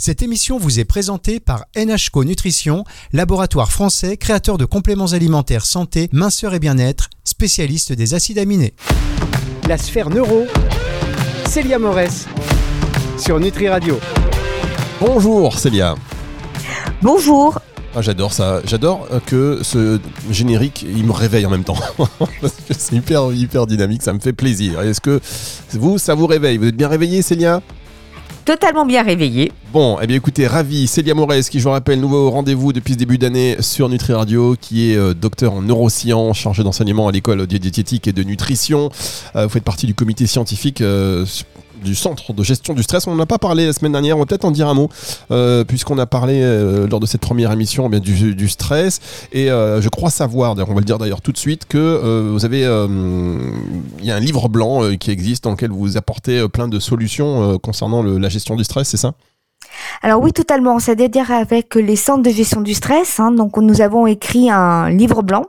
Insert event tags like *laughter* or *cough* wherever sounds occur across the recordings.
Cette émission vous est présentée par NHCO Nutrition, laboratoire français créateur de compléments alimentaires santé, minceur et bien-être, spécialiste des acides aminés. La sphère neuro, Célia Morès, sur Nutri Radio. Bonjour Célia. Bonjour. Ah, j'adore ça, j'adore euh, que ce générique, il me réveille en même temps. *laughs* c'est hyper, hyper dynamique, ça me fait plaisir. Est-ce que vous, ça vous réveille? Vous êtes bien réveillé Célia? Totalement bien réveillé. Bon, eh bien écoutez, ravi, Célia Morès, qui je vous rappelle, nouveau rendez-vous depuis ce début d'année sur Nutri Radio, qui est euh, docteur en neurosciences, chargé d'enseignement à l'école diététique et de nutrition. Euh, vous faites partie du comité scientifique euh, du centre de gestion du stress. On n'en a pas parlé la semaine dernière, on va peut-être en dire un mot, euh, puisqu'on a parlé euh, lors de cette première émission eh bien, du, du, stress. Et euh, je crois savoir, on va le dire d'ailleurs tout de suite, que vous avez. Il y a un livre blanc qui existe dans lequel vous apportez plein de solutions concernant le, la gestion du stress, c'est ça? Alors oui, totalement. C'est-à-dire avec les centres de gestion du stress. Hein, donc nous avons écrit un livre blanc.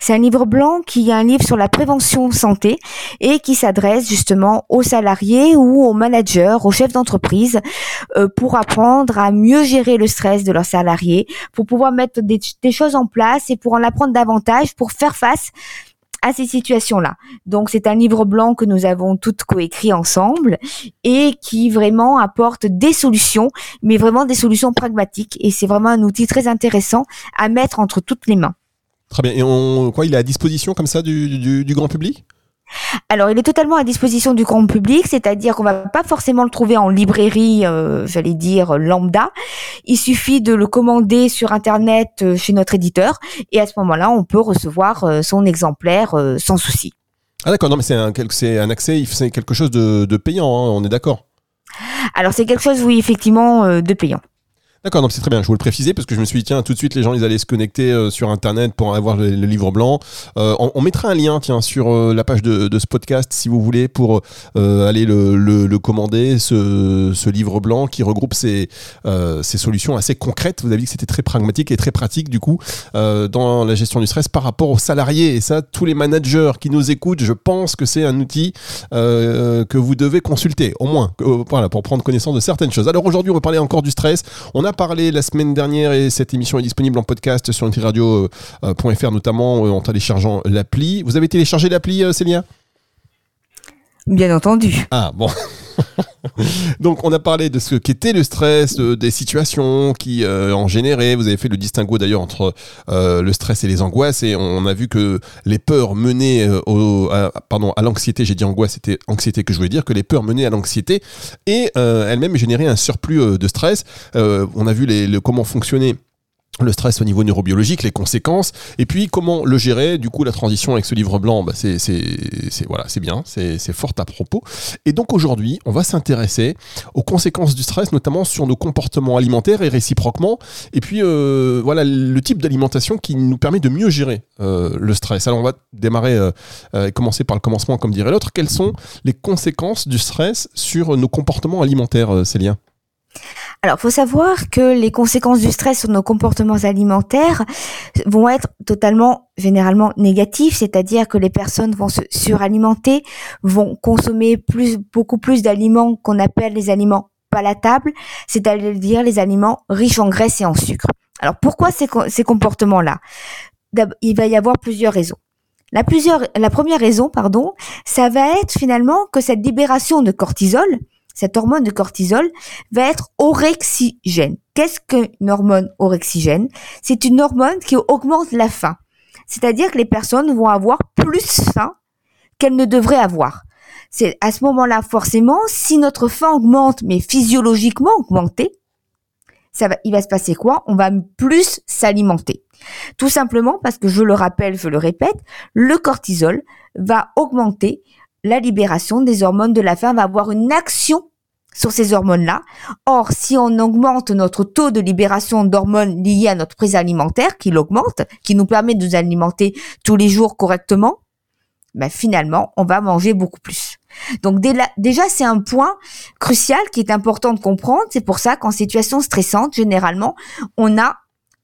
C'est un livre blanc qui est un livre sur la prévention santé et qui s'adresse justement aux salariés ou aux managers, aux chefs d'entreprise euh, pour apprendre à mieux gérer le stress de leurs salariés, pour pouvoir mettre des, des choses en place et pour en apprendre davantage pour faire face à ces situations-là. Donc c'est un livre blanc que nous avons toutes coécrit ensemble et qui vraiment apporte des solutions, mais vraiment des solutions pragmatiques. Et c'est vraiment un outil très intéressant à mettre entre toutes les mains. Très bien. Et on, quoi, il est à disposition comme ça du, du, du grand public? Alors, il est totalement à disposition du grand public, c'est-à-dire qu'on va pas forcément le trouver en librairie, euh, j'allais dire lambda. Il suffit de le commander sur internet euh, chez notre éditeur et à ce moment-là, on peut recevoir euh, son exemplaire sans souci. Ah d'accord, non mais c'est un, un accès, c'est quelque chose de, de payant, hein, on est d'accord. Alors c'est quelque chose, oui, effectivement, de payant. D'accord, donc c'est très bien. Je voulais le préciser parce que je me suis dit, tiens, tout de suite, les gens, ils allaient se connecter euh, sur Internet pour avoir le, livre blanc. Euh, on, mettra un lien, tiens, sur euh, la page de, ce podcast, si vous voulez, pour aller le, le, commander, ce, livre blanc qui regroupe ces, solutions assez concrètes. Vous avez dit que c'était très pragmatique et très pratique, du coup, dans la gestion du stress par rapport aux salariés. Et ça, tous les managers qui nous écoutent, je pense que c'est un outil que vous devez consulter, au moins, voilà, pour prendre connaissance de certaines choses. Alors aujourd'hui, on va parler encore du stress. Parlé la semaine dernière et cette émission est disponible en podcast sur nutriradio.fr notamment euh, en téléchargeant l'appli. Vous avez téléchargé l'appli, euh, Célia? Bien entendu. Ah bon. *laughs* *laughs* Donc on a parlé de ce qu'était le stress, des situations qui euh, en généraient. Vous avez fait le distinguo d'ailleurs entre euh, le stress et les angoisses et on a vu que les peurs menaient euh, au, à, l'anxiété. J'ai dit angoisse, c'était anxiété que je voulais dire que les peurs menaient à l'anxiété et elles-mêmes généraient un surplus de stress. on a vu les, le, comment fonctionnait le stress au niveau neurobiologique, les conséquences, et puis comment le gérer. Du coup, la transition avec ce livre blanc, bah, c'est, voilà, c'est bien, c'est, fort à propos. Et donc aujourd'hui, on va s'intéresser aux conséquences du stress, notamment sur nos comportements alimentaires et réciproquement. Et puis euh, voilà le type d'alimentation qui nous permet de mieux gérer euh, le stress. Alors on va démarrer, euh, et commencer par le commencement, comme dirait l'autre. Quelles sont les conséquences du stress sur nos comportements alimentaires, Célia alors, faut savoir que les conséquences du stress sur nos comportements alimentaires vont être totalement, généralement négatives, c'est-à-dire que les personnes vont se suralimenter, vont consommer plus, beaucoup plus d'aliments qu'on appelle les aliments palatables, c'est-à-dire les aliments riches en graisse et en sucre. Alors, pourquoi ces, ces comportements-là? Il va y avoir plusieurs raisons. La, plusieurs, la première raison, pardon, ça va être finalement que cette libération de cortisol, cette hormone de cortisol va être orexigène. Qu'est-ce qu'une hormone orexigène C'est une hormone qui augmente la faim. C'est-à-dire que les personnes vont avoir plus faim qu'elles ne devraient avoir. C'est à ce moment-là, forcément, si notre faim augmente, mais physiologiquement augmentée, ça va, il va se passer quoi? On va plus s'alimenter. Tout simplement parce que je le rappelle, je le répète, le cortisol va augmenter la libération des hormones de la faim, va avoir une action sur ces hormones-là. Or, si on augmente notre taux de libération d'hormones liées à notre prise alimentaire, qui l'augmente, qui nous permet de nous alimenter tous les jours correctement, ben finalement, on va manger beaucoup plus. Donc déjà, c'est un point crucial qui est important de comprendre. C'est pour ça qu'en situation stressante, généralement, on a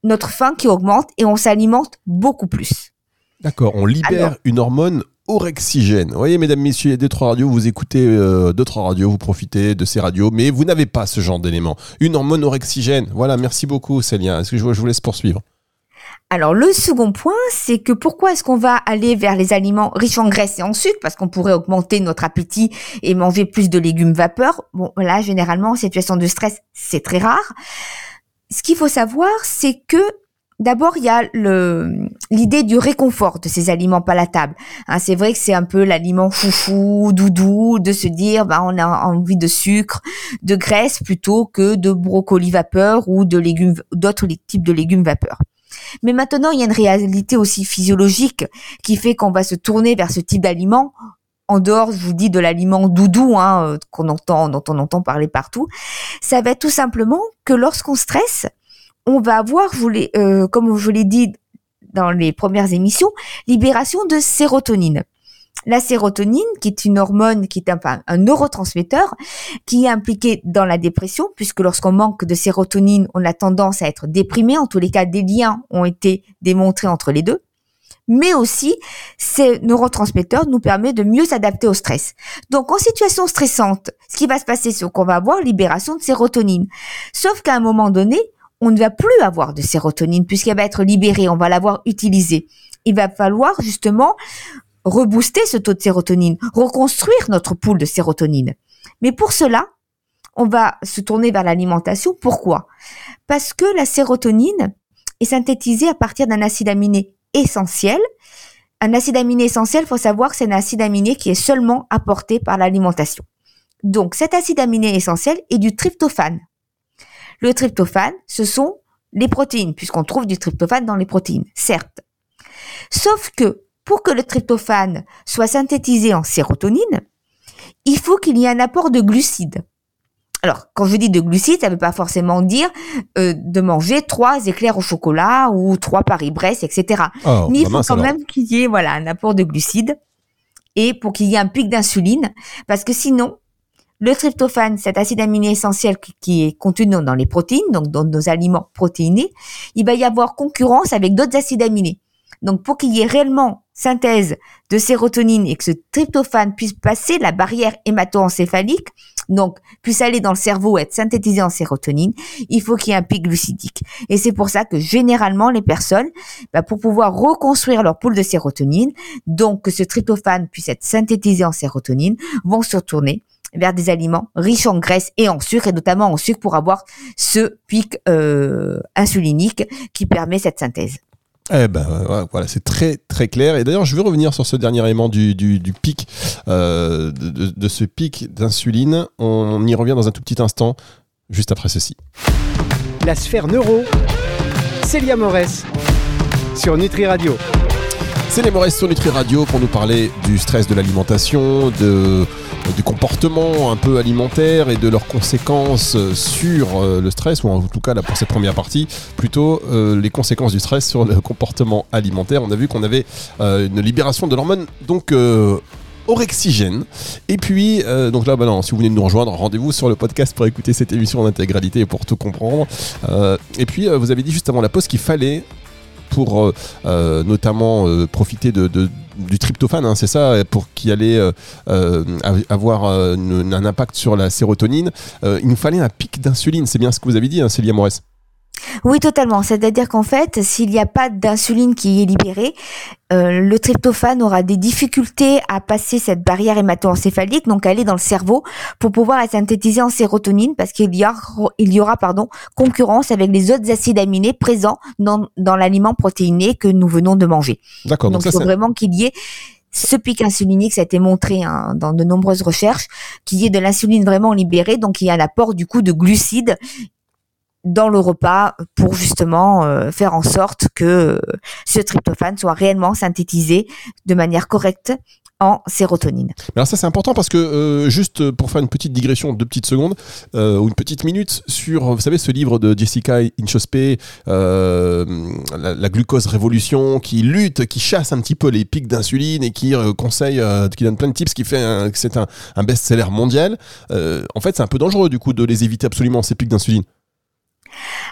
notre faim qui augmente et on s'alimente beaucoup plus. D'accord, on libère une hormone orexigène. Vous voyez, mesdames, messieurs, il y a deux, trois radios, vous écoutez euh, d'autres radios, vous profitez de ces radios, mais vous n'avez pas ce genre d'élément. Une hormone orexigène. Voilà, merci beaucoup, Célia. Est-ce que je, je vous laisse poursuivre? Alors le second point, c'est que pourquoi est-ce qu'on va aller vers les aliments riches en graisse et en sucre? Parce qu'on pourrait augmenter notre appétit et manger plus de légumes vapeur. Bon, là, généralement, en situation de stress, c'est très rare. Ce qu'il faut savoir, c'est que D'abord, il y a l'idée du réconfort de ces aliments palatables. Hein, c'est vrai que c'est un peu l'aliment foufou, doudou, de se dire, bah, on a envie de sucre, de graisse plutôt que de brocoli vapeur ou de légumes, d'autres types de légumes vapeur. Mais maintenant, il y a une réalité aussi physiologique qui fait qu'on va se tourner vers ce type d'aliment en dehors, je vous dis, de l'aliment doudou hein, euh, qu'on entend, dont on entend parler partout. Ça va être tout simplement que lorsqu'on stresse, on va avoir, euh, comme je l'ai dit dans les premières émissions, libération de sérotonine. La sérotonine, qui est une hormone, qui est un, un neurotransmetteur, qui est impliqué dans la dépression, puisque lorsqu'on manque de sérotonine, on a tendance à être déprimé. En tous les cas, des liens ont été démontrés entre les deux. Mais aussi, ces neurotransmetteurs nous permettent de mieux s'adapter au stress. Donc, en situation stressante, ce qui va se passer, c'est qu'on va avoir libération de sérotonine. Sauf qu'à un moment donné, on ne va plus avoir de sérotonine puisqu'elle va être libérée, on va l'avoir utilisée. Il va falloir justement rebooster ce taux de sérotonine, reconstruire notre pool de sérotonine. Mais pour cela, on va se tourner vers l'alimentation. Pourquoi? Parce que la sérotonine est synthétisée à partir d'un acide aminé essentiel. Un acide aminé essentiel, faut savoir que c'est un acide aminé qui est seulement apporté par l'alimentation. Donc cet acide aminé essentiel est du tryptophane. Le tryptophane, ce sont les protéines, puisqu'on trouve du tryptophane dans les protéines, certes. Sauf que pour que le tryptophane soit synthétisé en sérotonine, il faut qu'il y ait un apport de glucides. Alors, quand je dis de glucides, ça ne veut pas forcément dire euh, de manger trois éclairs au chocolat ou trois Paris-Brest, etc. Oh, Mais il bah faut quand même qu'il y ait voilà un apport de glucides et pour qu'il y ait un pic d'insuline, parce que sinon, le tryptophane, cet acide aminé essentiel qui est contenu dans les protéines, donc dans nos aliments protéinés, il va y avoir concurrence avec d'autres acides aminés. Donc pour qu'il y ait réellement synthèse de sérotonine et que ce tryptophane puisse passer la barrière hémato-encéphalique, donc puisse aller dans le cerveau et être synthétisé en sérotonine, il faut qu'il y ait un pic glucidique. Et c'est pour ça que généralement les personnes, bah, pour pouvoir reconstruire leur pool de sérotonine, donc que ce tryptophane puisse être synthétisé en sérotonine, vont se tourner vers des aliments riches en graisse et en sucre, et notamment en sucre pour avoir ce pic euh, insulinique qui permet cette synthèse. Eh ben voilà, c'est très très clair. Et d'ailleurs, je veux revenir sur ce dernier élément du, du, pic, euh, de, de, ce pic d'insuline. On y revient dans un tout petit instant, juste après ceci. La sphère neuro, Célia Morès, sur Nutri Radio. Les Morès sur Nutri Radio pour nous parler du stress de l'alimentation, de du comportement un peu alimentaire et de leurs conséquences sur euh, le stress, ou en tout cas là pour cette première partie, plutôt euh, les conséquences du stress sur le comportement alimentaire. On a vu qu'on avait euh, une libération de l'hormone donc orexigène. Et puis, donc là, bah si vous venez de nous rejoindre, rendez-vous sur le podcast pour écouter cette émission en intégralité et pour tout comprendre. et puis, vous avez dit juste avant la pause qu'il fallait pour notamment profiter de, du tryptophane, hein, c'est ça, pour qu'il allait euh, euh, avoir euh, un impact sur la sérotonine. il nous fallait un pic d'insuline, c'est bien ce que vous avez dit, hein, Célia Morès. Oui, totalement. C'est-à-dire qu'en fait, s'il n'y a pas d'insuline qui est libérée, le tryptophane aura des difficultés à passer cette barrière hémato-encéphalique, donc aller dans le cerveau pour pouvoir être synthétisé en sérotonine, parce qu'il y, il y aura pardon, concurrence avec les autres acides aminés présents dans, dans l'aliment protéiné que nous venons de manger. D'accord. Donc, il faut vraiment qu'il y ait ce pic insulinique, ça a été montré hein, dans de nombreuses recherches, qu'il y ait de l'insuline vraiment libérée, donc il y a un apport du coup de glucides dans le repas pour justement euh, faire en sorte que euh, ce tryptophane soit réellement synthétisé de manière correcte en sérotonine. Alors ça c'est important parce que euh, juste pour faire une petite digression de deux petites secondes ou une petite minute sur vous savez ce livre de Jessica Inchospé la, la, glucose révolution qui lutte qui chasse un petit peu les pics d'insuline et qui conseille qui donne plein de tips qui fait que c'est un, un best-seller mondial en fait c'est un peu dangereux du coup de les éviter absolument ces pics d'insuline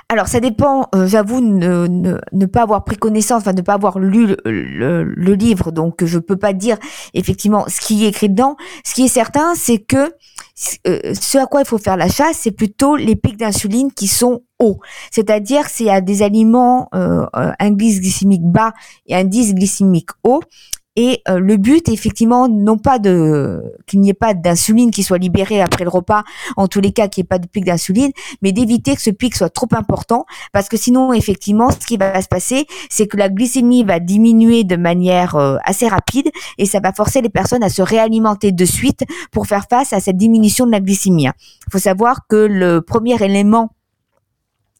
alors ça dépend, euh, j'avoue ne, ne, ne, pas avoir pris connaissance, enfin ne pas avoir lu le, livre, donc je peux pas dire effectivement ce qui est écrit dedans. Ce qui est certain, c'est que euh, ce à quoi il faut faire la chasse, c'est plutôt les pics d'insuline qui sont hauts. C'est-à-dire y a des aliments, euh, un indice glycémique bas et un indice glycémique haut, et euh, le but, effectivement, non pas de qu'il n'y ait pas d'insuline qui soit libérée après le repas, en tous les cas qu'il n'y ait pas de pic d'insuline, mais d'éviter que ce pic soit trop important, parce que sinon, effectivement, ce qui va se passer, c'est que la glycémie va diminuer de manière euh, assez rapide, et ça va forcer les personnes à se réalimenter de suite pour faire face à cette diminution de la glycémie. Il faut savoir que le premier élément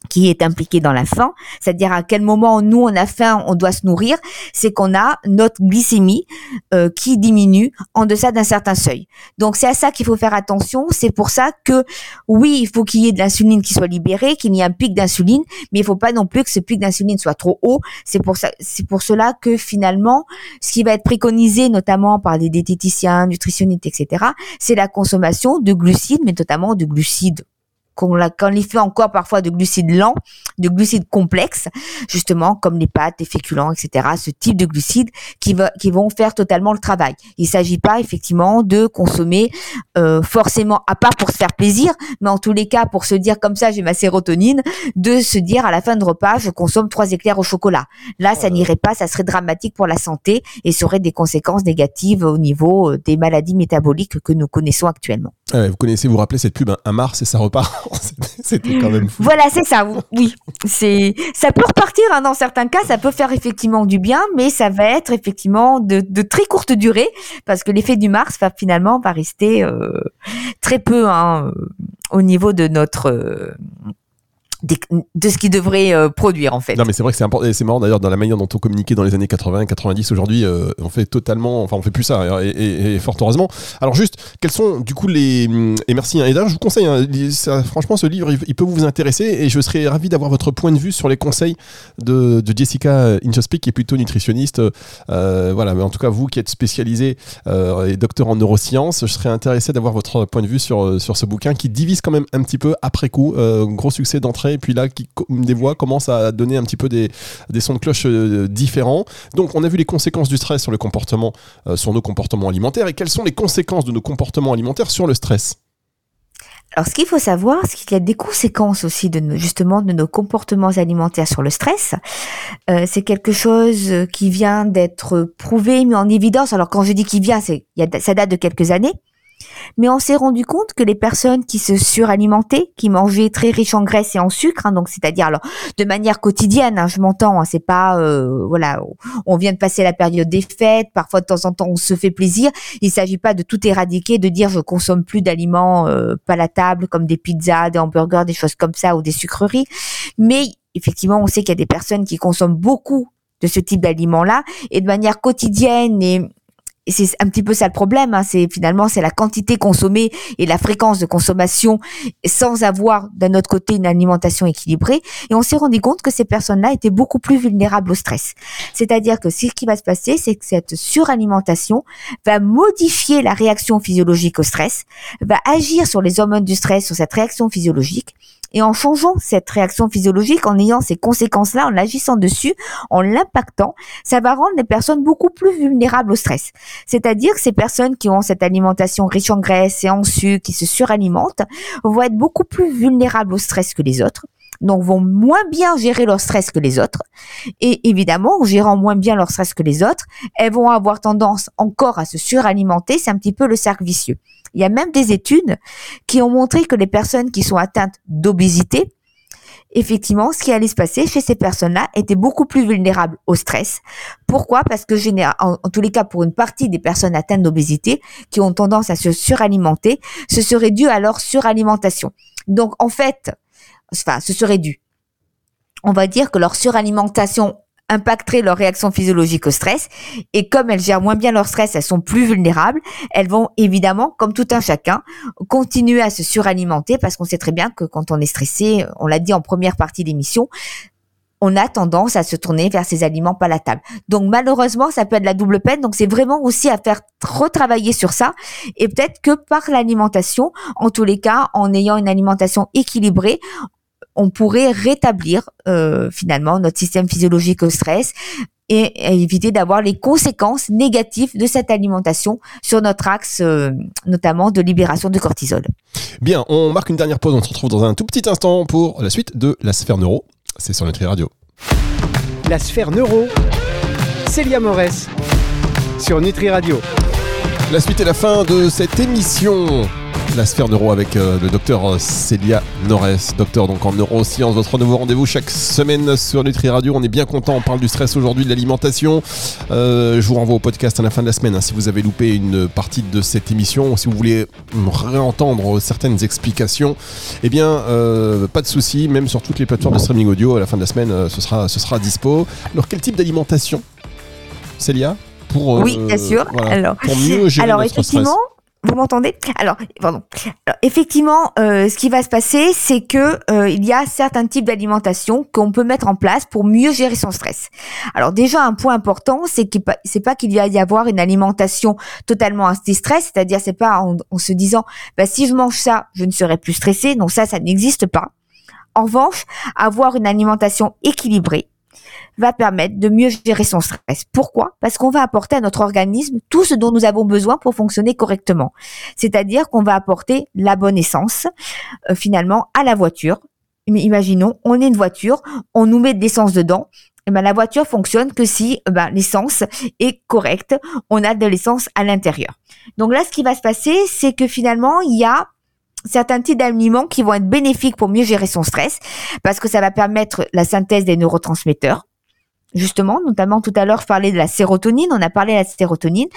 qui est impliqué dans la faim, c'est-à-dire à quel moment nous on a faim, on doit se nourrir, c'est qu'on a notre glycémie euh, qui diminue en deçà d'un certain seuil. Donc c'est à ça qu'il faut faire attention. C'est pour ça que oui, il faut qu'il y ait de l'insuline qui soit libérée, qu'il y ait un pic d'insuline, mais il faut pas non plus que ce pic d'insuline soit trop haut. C'est pour ça, c'est pour cela que finalement, ce qui va être préconisé notamment par les diététiciens, nutritionnistes, etc., c'est la consommation de glucides, mais notamment de glucides qu'on y fait encore parfois de glucides lents, de glucides complexes, justement comme les pâtes, les féculents, etc. Ce type de glucides qui, va, qui vont faire totalement le travail. Il s'agit pas effectivement de consommer euh, forcément, à part pour se faire plaisir, mais en tous les cas pour se dire comme ça j'ai ma sérotonine, de se dire à la fin de repas je consomme trois éclairs au chocolat. Là ça n'irait pas, ça serait dramatique pour la santé et ça aurait des conséquences négatives au niveau euh, des maladies métaboliques que nous connaissons actuellement. vous connaissez, vous rappelez cette pub, un Mars et ça repart. *laughs* C'était quand même fou. Voilà, c'est ça. Oui, c'est ça peut repartir hein, dans certains cas, ça peut faire effectivement du bien, mais ça va être effectivement de, très courte durée parce que l'effet du Mars va finalement va rester euh, très peu hein, au niveau de notre euh, de ce qu'il devrait euh, produire en fait. Non mais c'est vrai que c'est important c'est marrant d'ailleurs dans la manière dont on communiquait dans les années 80 90 aujourd'hui euh, on fait totalement enfin on fait plus ça hein, et, fort heureusement. Alors juste quels sont du coup les hum, et merci hein, je vous conseille hein, franchement ce livre il, peut vous intéresser et je serais ravi d'avoir votre point de vue sur les conseils de, Jessica Inchospic qui est plutôt nutritionniste euh, voilà mais en tout cas vous qui êtes spécialisé et docteur en neurosciences je serais intéressé d'avoir votre point de vue sur sur ce bouquin qui divise quand même un petit peu après coup gros succès d'entrée et puis là, qui, des voix commencent à donner un petit peu des, sons de cloche euh, différents. Donc, on a vu les conséquences du stress euh, sur nos comportements alimentaires, et quelles sont les conséquences de nos comportements alimentaires sur le stress? Alors, ce qu'il faut savoir, c'est qu'il y a des conséquences aussi de justement de nos comportements alimentaires sur le stress. Euh, c'est quelque chose qui vient d'être prouvé, mis en évidence. Alors, quand je dis qu'il vient, ça date de quelques années. Mais on s'est rendu compte que les personnes qui se suralimentaient, qui mangeaient très riche en graisse et en sucre, hein, donc c'est-à-dire alors de manière quotidienne, hein, je m'entends, hein, c'est pas euh, voilà, on vient de passer la période des fêtes, parfois de temps en temps on se fait plaisir. Il s'agit pas de tout éradiquer, de dire je consomme plus d'aliments euh, palatables comme des pizzas, des hamburgers, des choses comme ça ou des sucreries, mais effectivement on sait qu'il y a des personnes qui consomment beaucoup de ce type d'aliments-là et de manière quotidienne et c'est un petit peu ça le problème, hein, c'est finalement c'est la quantité consommée et la fréquence de consommation sans avoir d'un autre côté une alimentation équilibrée. Et on s'est rendu compte que ces personnes-là étaient beaucoup plus vulnérables au stress. C'est-à-dire que ce qui va se passer, c'est que cette suralimentation va modifier la réaction physiologique au stress, va agir sur les hormones du stress, sur cette réaction physiologique, et en changeant cette réaction physiologique, en ayant ces conséquences-là, en agissant dessus, en l'impactant, ça va rendre les personnes beaucoup plus vulnérables au stress. C'est-à-dire que ces personnes qui ont cette alimentation riche en graisse et en sucre, qui se suralimentent, vont être beaucoup plus vulnérables au stress que les autres donc vont moins bien gérer leur stress que les autres. Et évidemment, en gérant moins bien leur stress que les autres, elles vont avoir tendance encore à se suralimenter. C'est un petit peu le cercle vicieux. Il y a même des études qui ont montré que les personnes qui sont atteintes d'obésité, effectivement, ce qui allait se passer chez ces personnes-là était beaucoup plus vulnérable au stress. Pourquoi? Parce que en, tous les cas, pour une partie des personnes atteintes d'obésité qui ont tendance à se suralimenter, ce serait dû à leur suralimentation. Donc, en fait, enfin, ce serait dû. On va dire que leur suralimentation impacterait leur réaction physiologique au stress. Et comme elles gèrent moins bien leur stress, elles sont plus vulnérables. Elles vont évidemment, comme tout un chacun, continuer à se suralimenter parce qu'on sait très bien que quand on est stressé, on l'a dit en première partie d'émission, on a tendance à se tourner vers ces aliments palatables. Donc malheureusement, ça peut être la double peine. Donc c'est vraiment aussi à faire retravailler sur ça. Et peut-être que par l'alimentation, en tous les cas, en ayant une alimentation équilibrée, on pourrait rétablir euh, finalement notre système physiologique au stress et éviter d'avoir les conséquences négatives de cette alimentation sur notre axe, euh, notamment de libération de cortisol. Bien, on marque une dernière pause, on se retrouve dans un tout petit instant pour la suite de la sphère neuro. C'est sur Nutri Radio. La sphère neuro, Célia Morès, sur Nutri Radio. La suite et la fin de cette émission la sphère neuro avec euh, le docteur euh, Célia Norès, docteur donc en neurosciences. Votre nouveau rendez-vous chaque semaine sur Nutri Radio. On est bien content. On parle du stress aujourd'hui, de l'alimentation. Euh, je vous renvoie au podcast à la fin de la semaine hein, si vous avez loupé une partie de cette émission si vous voulez réentendre certaines explications. Eh bien, pas de souci. Même sur toutes les plateformes de streaming audio à la fin de la semaine, ce sera ce sera dispo. Alors, quel type d'alimentation, Célia? Pour, oui, bien sûr. alors, pour mieux gérer alors, notre effectivement, stress. Vous m'entendez? Alors, pardon. effectivement, euh, ce qui va se passer, c'est que euh, il y a certains types d'alimentation qu'on peut mettre en place pour mieux gérer son stress. Alors déjà, un point important, c'est qu'il c'est pas qu'il va y avoir une alimentation totalement anti-stress, c'est-à-dire c'est pas en, se disant, bah, si je mange ça, je ne serai plus stressé. Non, ça, ça n'existe pas. En revanche, avoir une alimentation équilibrée, va permettre de mieux gérer son stress. Pourquoi? Parce qu'on va apporter à notre organisme tout ce dont nous avons besoin pour fonctionner correctement. C'est-à-dire qu'on va apporter la bonne essence euh, finalement à la voiture. Imaginons, on est une voiture, on nous met de l'essence dedans, eh ben, la voiture fonctionne que si eh ben, l'essence est correcte, on a de l'essence à l'intérieur. Donc là, ce qui va se passer, c'est que finalement, il y a certains types d'aliments qui vont être bénéfiques pour mieux gérer son stress, parce que ça va permettre la synthèse des neurotransmetteurs justement, notamment tout à l'heure, je parlais de la sérotonine, on a parlé de la sérotonine,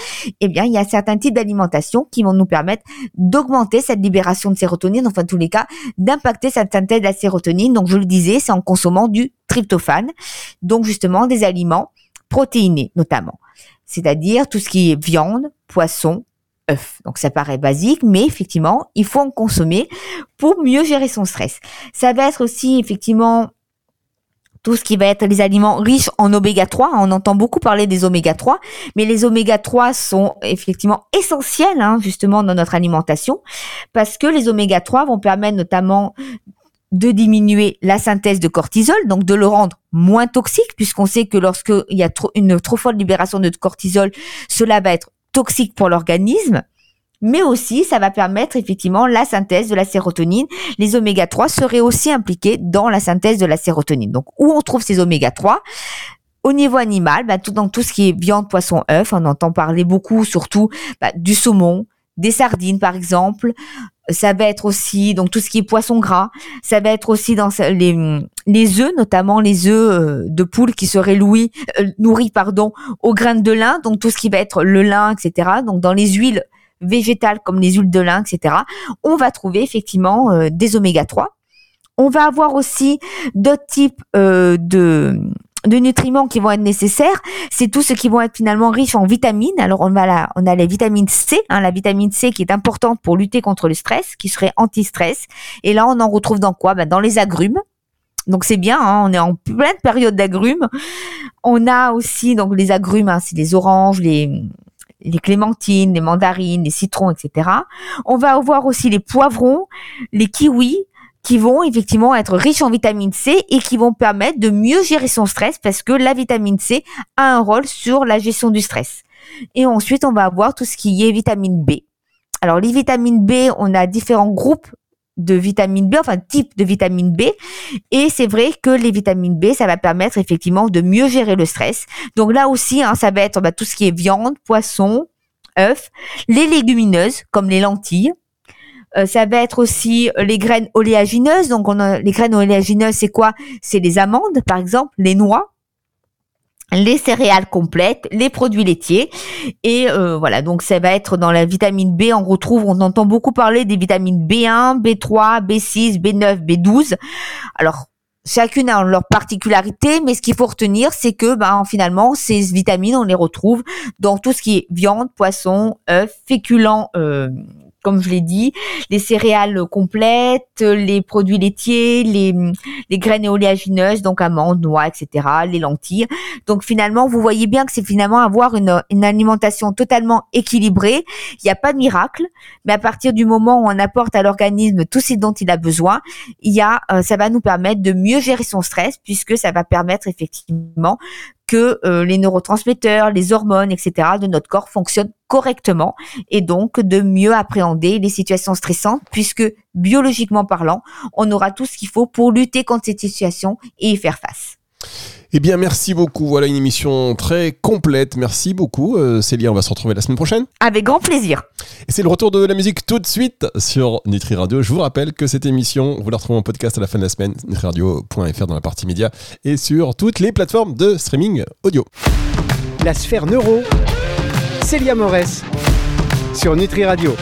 eh bien, il y a certains types d'alimentation qui vont nous permettre d'augmenter cette libération de sérotonine, enfin, en tous les cas, d'impacter cette synthèse de la sérotonine. Donc, je le disais, c'est en consommant du tryptophane, donc justement des aliments protéinés, notamment. C'est-à-dire tout ce qui est viande, poisson, œufs. Donc ça paraît basique, mais effectivement, il faut en consommer pour mieux gérer son stress. Ça va être aussi effectivement tout ce qui va être les aliments riches en oméga 3. On entend beaucoup parler des oméga 3, mais les oméga 3 sont effectivement essentiels hein, justement dans notre alimentation parce que les oméga 3 vont permettre notamment de diminuer la synthèse de cortisol, donc de le rendre moins toxique, puisqu'on sait que lorsqu'il y a une trop forte libération de cortisol, cela va être toxique pour l'organisme mais aussi ça va permettre effectivement la synthèse de la sérotonine. Les oméga 3 seraient aussi impliqués dans la synthèse de la sérotonine. Donc où on trouve ces oméga 3 au niveau animal, bah, tout, dans tout ce qui est viande, poisson, œuf, on entend parler beaucoup, surtout bah, du saumon, des sardines par exemple. Ça va être aussi donc tout ce qui est poisson gras. Ça va être aussi dans les les œufs, notamment les œufs euh, de poule qui seraient louis, euh, nourris pardon aux graines de lin. Donc tout ce qui va être le lin, etc. Donc dans les huiles végétales comme les huiles de lin, etc., on va trouver effectivement euh, des oméga 3. On va avoir aussi d'autres types euh, de nutriments qui vont être nécessaires, c'est tout ce qui vont être finalement riches en vitamines. Alors on va là, on a la vitamine C, hein, la vitamine C qui est importante pour lutter contre le stress, qui serait anti-stress. Et là on en retrouve dans quoi? Ben, Dans les agrumes. Donc c'est bien, hein, on est en pleine période d'agrumes. On a aussi donc les agrumes, hein, c'est les oranges, les les clémentines, les mandarines, les citrons, etc. On va avoir aussi les poivrons, les kiwis, qui vont effectivement être riches en vitamine C et qui vont permettre de mieux gérer son stress parce que la vitamine C a un rôle sur la gestion du stress. Et ensuite, on va avoir tout ce qui est vitamine B. Alors, les vitamines B, on a différents groupes de vitamine B, enfin type de vitamine B. Et c'est vrai que les vitamines B, ça va permettre effectivement de mieux gérer le stress. Donc là aussi, hein, ça va être bah, tout ce qui est viande, poisson, œufs, les légumineuses comme les lentilles. Euh, ça va être aussi les graines oléagineuses. Donc on a, les graines oléagineuses, c'est quoi? C'est les amandes, par exemple, les noix, les céréales complètes, les produits laitiers et euh, voilà donc ça va être dans la vitamine B on retrouve on entend beaucoup parler des vitamines B1, B3, B6, B9, B12. Alors chacune a leur particularité mais ce qu'il faut retenir c'est que ben finalement ces vitamines on les retrouve dans tout ce qui est viande, poisson, œufs, féculents euh, comme je l'ai dit, les céréales complètes, les produits laitiers, les, les graines oléagineuses, donc amandes, noix, etc., les lentilles. Donc finalement, vous voyez bien que c'est finalement avoir une, une alimentation totalement équilibrée. Il n'y a pas de miracle, mais à partir du moment où on apporte à l'organisme tout ce dont il a besoin, il y a, euh, ça va nous permettre de mieux gérer son stress puisque ça va permettre effectivement que euh, les neurotransmetteurs, les hormones, etc. de notre corps fonctionnent correctement et donc de mieux appréhender les situations stressantes puisque biologiquement parlant, on aura tout ce qu'il faut pour lutter contre ces situations et y faire face. Eh bien, merci beaucoup. Voilà une émission très complète. Merci beaucoup, euh, Célia. On va se retrouver la semaine prochaine. Avec grand plaisir. Et c'est le retour de la musique tout de suite sur Nutri Radio. Je vous rappelle que cette émission, vous la retrouvez en podcast à la fin de la semaine, nutriradio.fr dans la partie média et sur toutes les plateformes de streaming audio. La sphère neuro, Célia Morès sur Nutri Radio.